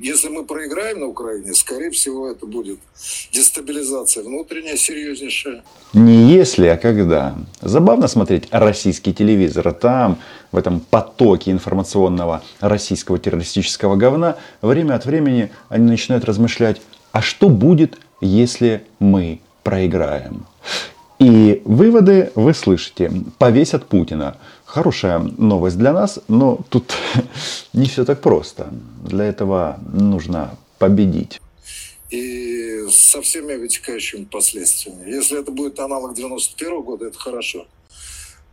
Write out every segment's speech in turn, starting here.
если мы проиграем на Украине, скорее всего, это будет дестабилизация внутренняя серьезнейшая. Не если, а когда. Забавно смотреть российский телевизор. Там, в этом потоке информационного российского террористического говна, время от времени они начинают размышлять, а что будет, если мы проиграем? И выводы вы слышите. Повесят Путина. Хорошая новость для нас, но тут не все так просто. Для этого нужно победить. И со всеми вытекающими последствиями. Если это будет аналог 91 года, это хорошо.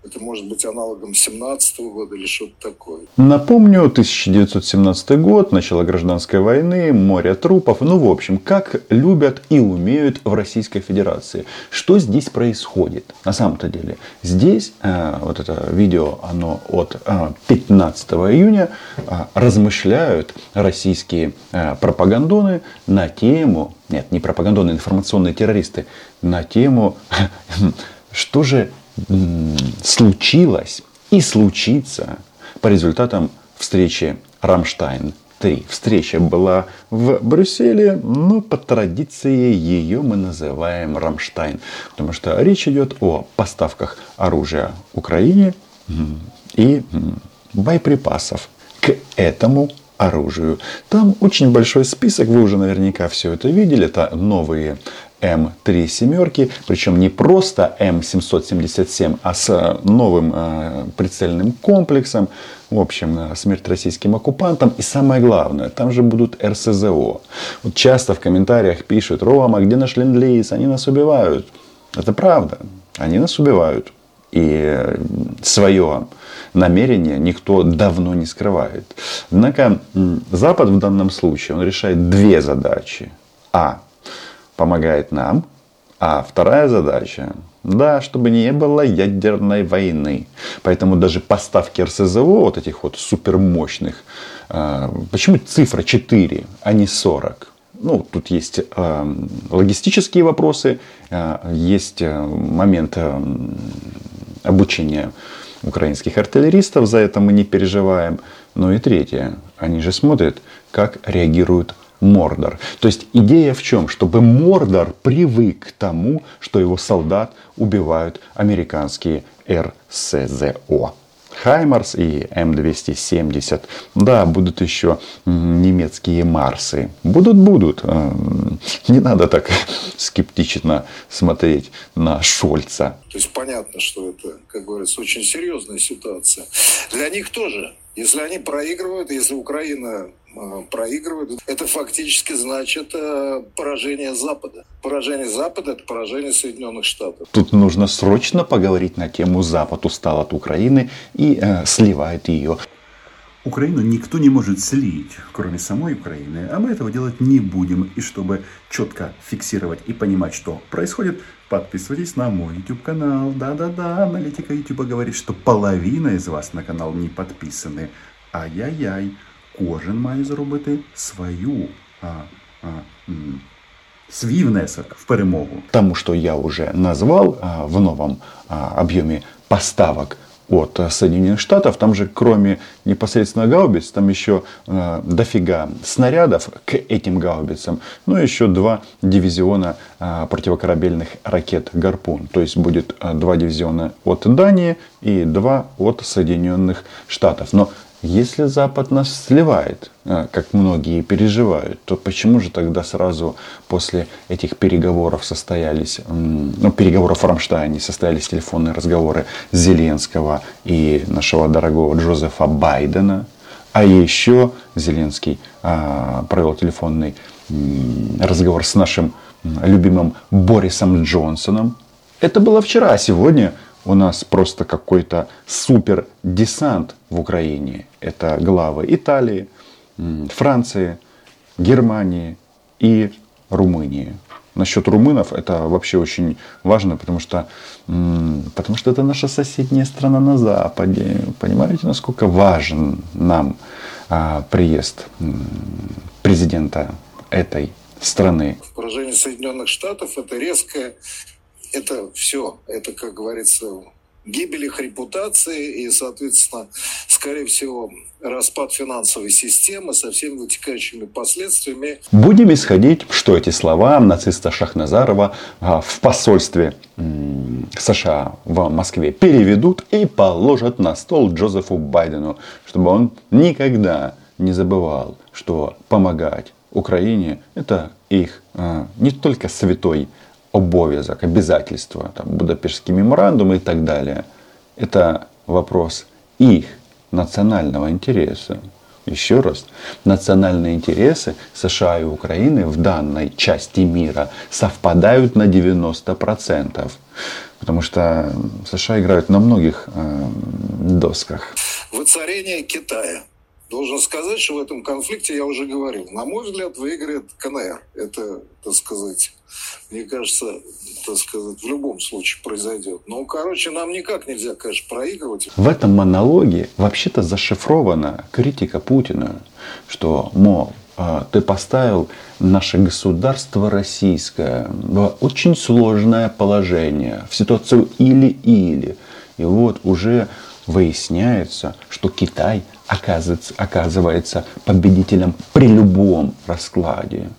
Это может быть аналогом 17 года или что-то такое. Напомню, 1917 год, начало гражданской войны, море трупов. Ну, в общем, как любят и умеют в Российской Федерации. Что здесь происходит? На самом-то деле, здесь, э, вот это видео, оно от э, 15 июня, э, размышляют российские э, пропагандоны на тему, нет, не пропагандоны, информационные террористы, на тему, что же случилось и случится по результатам встречи Рамштайн-3. Встреча была в Брюсселе, но по традиции ее мы называем Рамштайн. Потому что речь идет о поставках оружия Украине и боеприпасов к этому оружию. Там очень большой список, вы уже наверняка все это видели. Это новые М3 семерки, причем не просто М777, а с новым э, прицельным комплексом. В общем, э, смерть российским оккупантам. И самое главное, там же будут РСЗО. Вот часто в комментариях пишут, Рома, где наш ленд Они нас убивают. Это правда. Они нас убивают. И свое намерение никто давно не скрывает. Однако Запад в данном случае он решает две задачи. А помогает нам. А вторая задача, да, чтобы не было ядерной войны. Поэтому даже поставки РСЗО, вот этих вот супермощных, э, почему цифра 4, а не 40? Ну, тут есть э, логистические вопросы, э, есть момент обучения украинских артиллеристов, за это мы не переживаем. Ну и третье, они же смотрят, как реагируют Мордор. То есть идея в чем? Чтобы Мордор привык к тому, что его солдат убивают американские РСЗО. Хаймарс и М270. Да, будут еще немецкие Марсы. Будут, будут. Э, не надо так скептично смотреть на Шольца. То есть понятно, что это, как говорится, очень серьезная ситуация. Для них тоже. Если они проигрывают, если Украина Э, проигрывают, это фактически значит э, поражение Запада. Поражение Запада – это поражение Соединенных Штатов. Тут нужно срочно поговорить на тему «Запад устал от Украины и э, сливает ее». Украину никто не может слить, кроме самой Украины, а мы этого делать не будем. И чтобы четко фиксировать и понимать, что происходит, подписывайтесь на мой YouTube канал. Да-да-да, аналитика YouTube говорит, что половина из вас на канал не подписаны. Ай-яй-яй кожен має зробити свою а, а, свій внесок в перемогу. Тому, что я уже назвал а, в новом а, объеме поставок от Соединенных Штатов, там же кроме непосредственно гаубиц, там еще э, дофига снарядов к этим гаубицам, ну и еще два дивизиона э, противокорабельных ракет «Гарпун». То есть будет э, два дивизиона от Дании и два от Соединенных Штатов. Но если Запад нас сливает, а, как многие переживают, то почему же тогда сразу после этих переговоров состоялись, ну, переговоров в Рамштайне состоялись телефонные разговоры Зеленского и нашего дорогого Джозефа Байдена, а еще Зеленский а, провел телефонный разговор с нашим любимым Борисом Джонсоном. Это было вчера, а сегодня у нас просто какой-то супер десант в Украине. Это главы Италии, Франции, Германии и Румынии. Насчет румынов это вообще очень важно, потому что, потому что это наша соседняя страна на Западе. Понимаете, насколько важен нам а, приезд президента этой страны? В поражении Соединенных Штатов это резкое это все, это, как говорится, гибель их репутации и, соответственно, скорее всего, распад финансовой системы со всеми вытекающими последствиями. Будем исходить, что эти слова нациста Шахназарова а, в посольстве США в Москве переведут и положат на стол Джозефу Байдену, чтобы он никогда не забывал, что помогать Украине это их а, не только святой обовязок, обязательство, там, Будапештский меморандум и так далее. Это вопрос их национального интереса. Еще раз, национальные интересы США и Украины в данной части мира совпадают на 90%. Потому что США играют на многих э, досках. Воцарение Китая. Должен сказать, что в этом конфликте, я уже говорил, на мой взгляд, выиграет КНР. Это, так сказать, мне кажется, так сказать, в любом случае произойдет. Но, короче, нам никак нельзя, конечно, проигрывать. В этом монологе вообще-то зашифрована критика Путина, что, мол, а, ты поставил наше государство российское в очень сложное положение, в ситуацию или-или. И вот уже выясняется, что Китай оказывается, оказывается победителем при любом раскладе.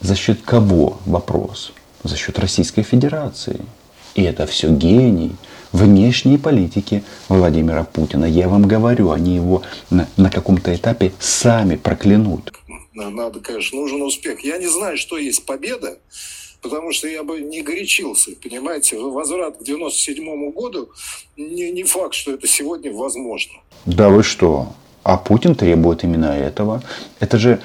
За счет кого вопрос? За счет Российской Федерации. И это все гений внешней политики Владимира Путина. Я вам говорю, они его на, на каком-то этапе сами проклянут. Надо, конечно, нужен успех. Я не знаю, что есть победа, потому что я бы не горячился, понимаете, возврат к 97 году, не, не факт, что это сегодня возможно. Да вы что? А Путин требует именно этого. Это же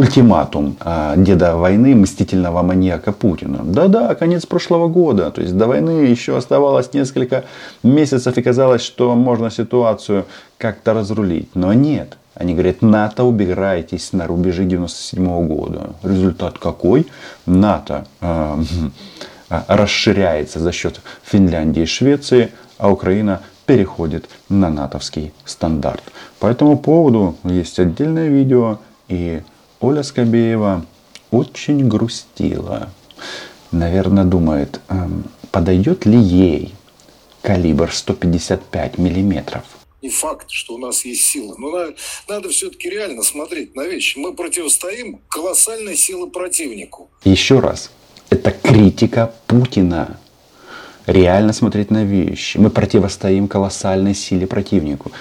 ультиматум а, деда войны, мстительного маньяка Путина. Да-да, конец прошлого года. То есть до войны еще оставалось несколько месяцев и казалось, что можно ситуацию как-то разрулить. Но нет. Они говорят, НАТО, убирайтесь на рубежи 97 года. Результат какой? НАТО э, расширяется за счет Финляндии и Швеции, а Украина переходит на натовский стандарт. По этому поводу есть отдельное видео, и Оля Скобеева очень грустила. Наверное, думает, эм, подойдет ли ей калибр 155 миллиметров – не факт, что у нас есть сила. Но надо, надо все-таки реально смотреть на вещи. Мы противостоим колоссальной силы противнику. Еще раз, это критика Путина. Реально смотреть на вещи. Мы противостоим колоссальной силе противнику.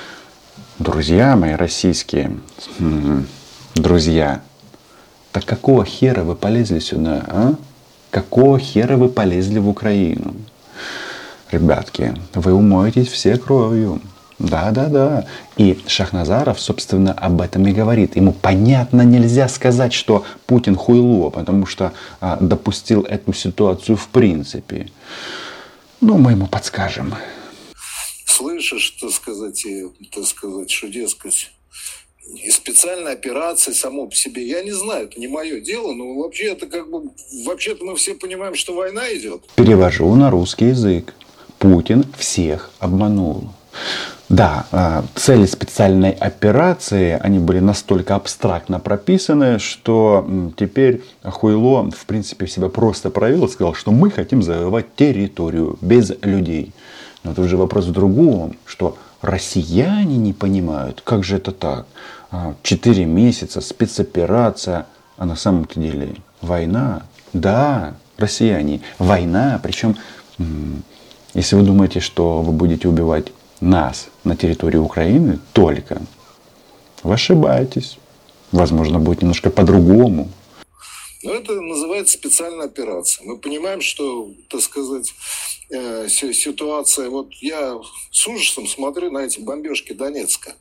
Друзья мои российские, друзья, так какого хера вы полезли сюда, а? Какого хера вы полезли в Украину? Ребятки, вы умоетесь все кровью. Да, да, да. И Шахназаров, собственно, об этом и говорит. Ему понятно нельзя сказать, что Путин хуйло, потому что а, допустил эту ситуацию в принципе. Ну, мы ему подскажем. Слышишь, так сказать, и, так сказать, что, дескать, и специальная операция само по себе, я не знаю, это не мое дело, но вообще это как бы, вообще-то мы все понимаем, что война идет. Перевожу на русский язык. Путин всех обманул. Да, а, цели специальной операции, они были настолько абстрактно прописаны, что теперь Хуйло, в принципе, себя просто проявил и сказал, что мы хотим завоевать территорию без людей. Но это уже вопрос в другом, что россияне не понимают, как же это так. А, четыре месяца, спецоперация, а на самом-то деле война. Да, россияне, война, причем, если вы думаете, что вы будете убивать нас на территории Украины только, вы ошибаетесь. Возможно, будет немножко по-другому. Но это называется специальная операция. Мы понимаем, что, так сказать, э, ситуация... Вот я с ужасом смотрю на эти бомбежки Донецка.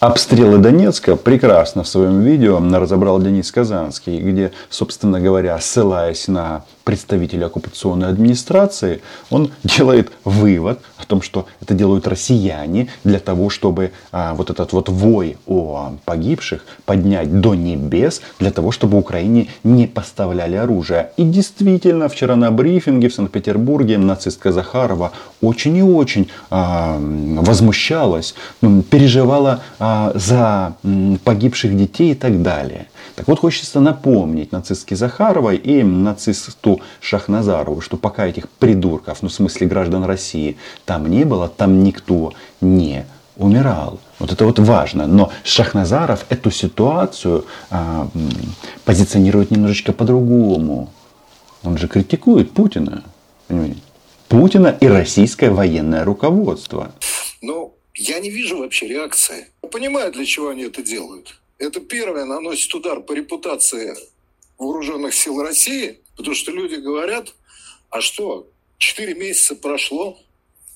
Обстрелы Донецка прекрасно в своем видео разобрал Денис Казанский, где, собственно говоря, ссылаясь на представителя оккупационной администрации, он делает вывод о том, что это делают россияне для того, чтобы а, вот этот вот вой о погибших поднять до небес, для того, чтобы Украине не поставляли оружие. И действительно, вчера на брифинге в Санкт-Петербурге нацистка Захарова очень и очень а, возмущалась, переживала а, за погибших детей и так далее. Так вот, хочется напомнить нацистке Захаровой и нацисту Шахназарову, что пока этих придурков, ну в смысле граждан России, там не было, там никто не умирал. Вот это вот важно. Но Шахназаров эту ситуацию а, позиционирует немножечко по-другому. Он же критикует Путина. Путина и российское военное руководство. Ну, я не вижу вообще реакции. Понимаю, для чего они это делают. Это первое наносит удар по репутации вооруженных сил России, потому что люди говорят, а что, четыре месяца прошло,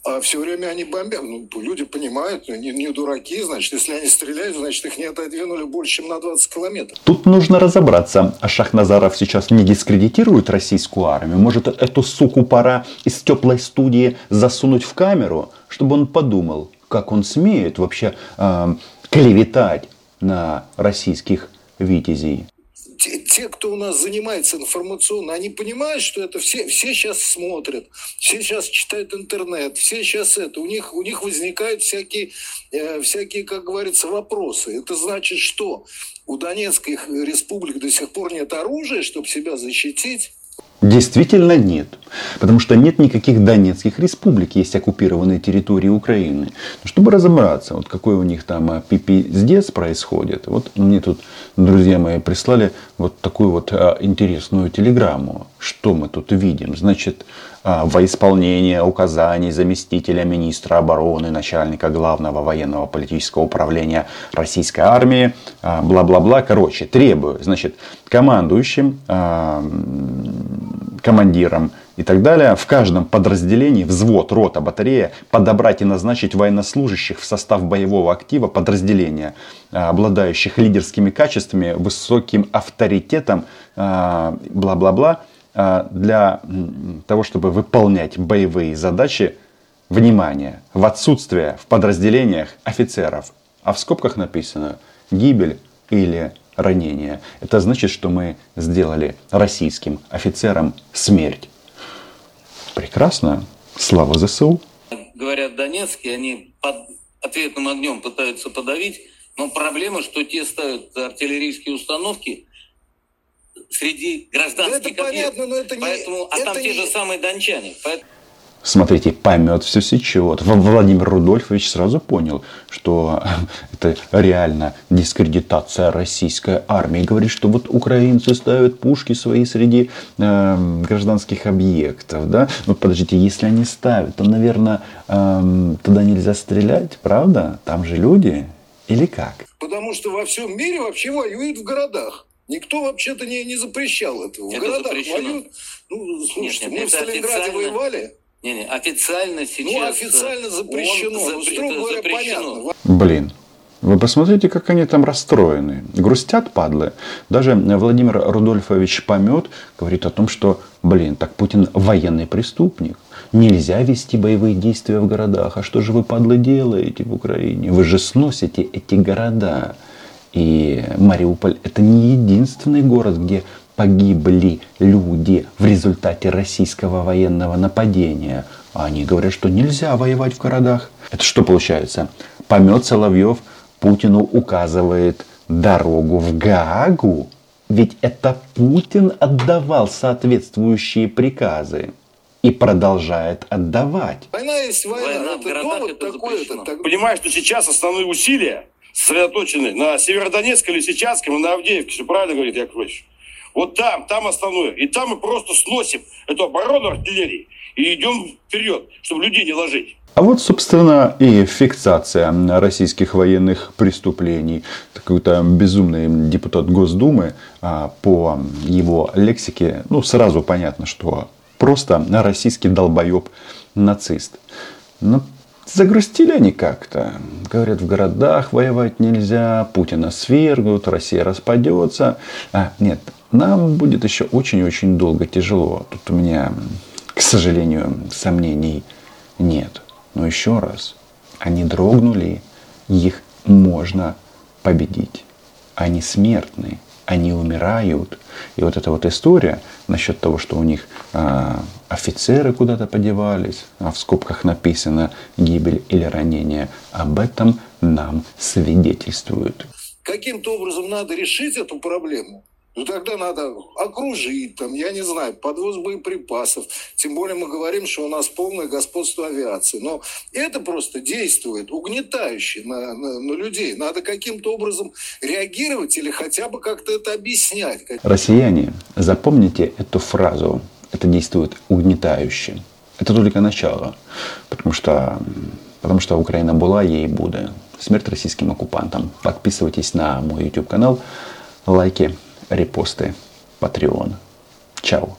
а все время они бомбят. Ну, люди понимают, не, не дураки, значит, если они стреляют, значит, их не отодвинули больше, чем на 20 километров. Тут нужно разобраться. А Шахназаров сейчас не дискредитирует российскую армию? Может, эту суку пора из теплой студии засунуть в камеру, чтобы он подумал, как он смеет вообще э, клеветать на российских витязей? те, те, кто у нас занимается информационно, они понимают, что это все, все сейчас смотрят, все сейчас читают интернет, все сейчас это, у них, у них возникают всякие, э, всякие, как говорится, вопросы. Это значит, что у Донецких республик до сих пор нет оружия, чтобы себя защитить? Действительно нет. Потому что нет никаких донецких республик, есть оккупированные территории Украины. Чтобы разобраться, вот какой у них там а, пипиздец происходит, вот мне тут друзья мои прислали вот такую вот а, интересную телеграмму. Что мы тут видим? Значит, а, во исполнение указаний заместителя министра обороны, начальника главного военного политического управления российской армии, бла-бла-бла. Короче, требую, значит, командующим командиром и так далее, в каждом подразделении, взвод, рота, батарея, подобрать и назначить военнослужащих в состав боевого актива подразделения, а, обладающих лидерскими качествами, высоким авторитетом, а, бла-бла-бла, а, для того, чтобы выполнять боевые задачи, внимание, в отсутствие в подразделениях офицеров. А в скобках написано гибель или ранения. Это значит, что мы сделали российским офицерам смерть. Прекрасно. Слава ЗСУ. Говорят Донецкие, они под ответным огнем пытаются подавить, но проблема, что те ставят артиллерийские установки среди гражданских это понятно, но это не... Поэтому, а это там не... те же самые дончане. Поэтому... Смотрите, помет все сечет. Владимир Рудольфович сразу понял, что это реально дискредитация российской армии. Говорит, что вот украинцы ставят пушки свои среди э, гражданских объектов. Да? Ну, подождите, если они ставят, то, наверное, э, туда нельзя стрелять, правда? Там же люди. Или как? Потому что во всем мире вообще воюют в городах. Никто вообще-то не, не запрещал этого. В это городах запрещено. воюют. Ну, слушайте, нет, нет, мы в Сталинграде официально... воевали. Не, не, официально сейчас... Ну, официально запрещено. Он Ну, запре- строго говоря, запрещено. понятно. Блин, вы посмотрите, как они там расстроены. Грустят, падлы. Даже Владимир Рудольфович Помет говорит о том, что, блин, так Путин военный преступник. Нельзя вести боевые действия в городах. А что же вы, падлы, делаете в Украине? Вы же сносите эти города. И Мариуполь это не единственный город, где погибли люди в результате российского военного нападения. А они говорят, что нельзя воевать в городах. Это что получается? Помет Соловьев Путину указывает дорогу в Гаагу. Ведь это Путин отдавал соответствующие приказы и продолжает отдавать. Война есть война. Война в городах это такой. запрещено. Это, так- Понимаешь, что сейчас основные усилия сосредоточены на Северодонецком, Лисичанском и на Авдеевке. Все правильно говорит Яков Ильич? Вот там, там основное. И там мы просто сносим эту оборону артиллерии и идем вперед, чтобы людей не ложить. А вот, собственно, и фиксация российских военных преступлений. Какой-то безумный депутат Госдумы а, по его лексике, ну, сразу понятно, что просто российский долбоеб нацист. Но загрустили они как-то. Говорят, в городах воевать нельзя, Путина свергнут, Россия распадется. А, нет, нам будет еще очень-очень долго тяжело. Тут у меня, к сожалению, сомнений нет. Но еще раз, они дрогнули, их можно победить. Они смертны, они умирают. И вот эта вот история насчет того, что у них а, офицеры куда-то подевались, а в скобках написано гибель или ранение, об этом нам свидетельствуют. каким-то образом надо решить эту проблему, ну тогда надо окружить, там, я не знаю, подвоз боеприпасов. Тем более мы говорим, что у нас полное господство авиации. Но это просто действует угнетающе на, на, на людей. Надо каким-то образом реагировать или хотя бы как-то это объяснять. Россияне, запомните эту фразу. Это действует угнетающе. Это только начало. Потому что, потому что Украина была, ей будет. Смерть российским оккупантам. Подписывайтесь на мой YouTube канал. Лайки, репосты, Patreon. Чао.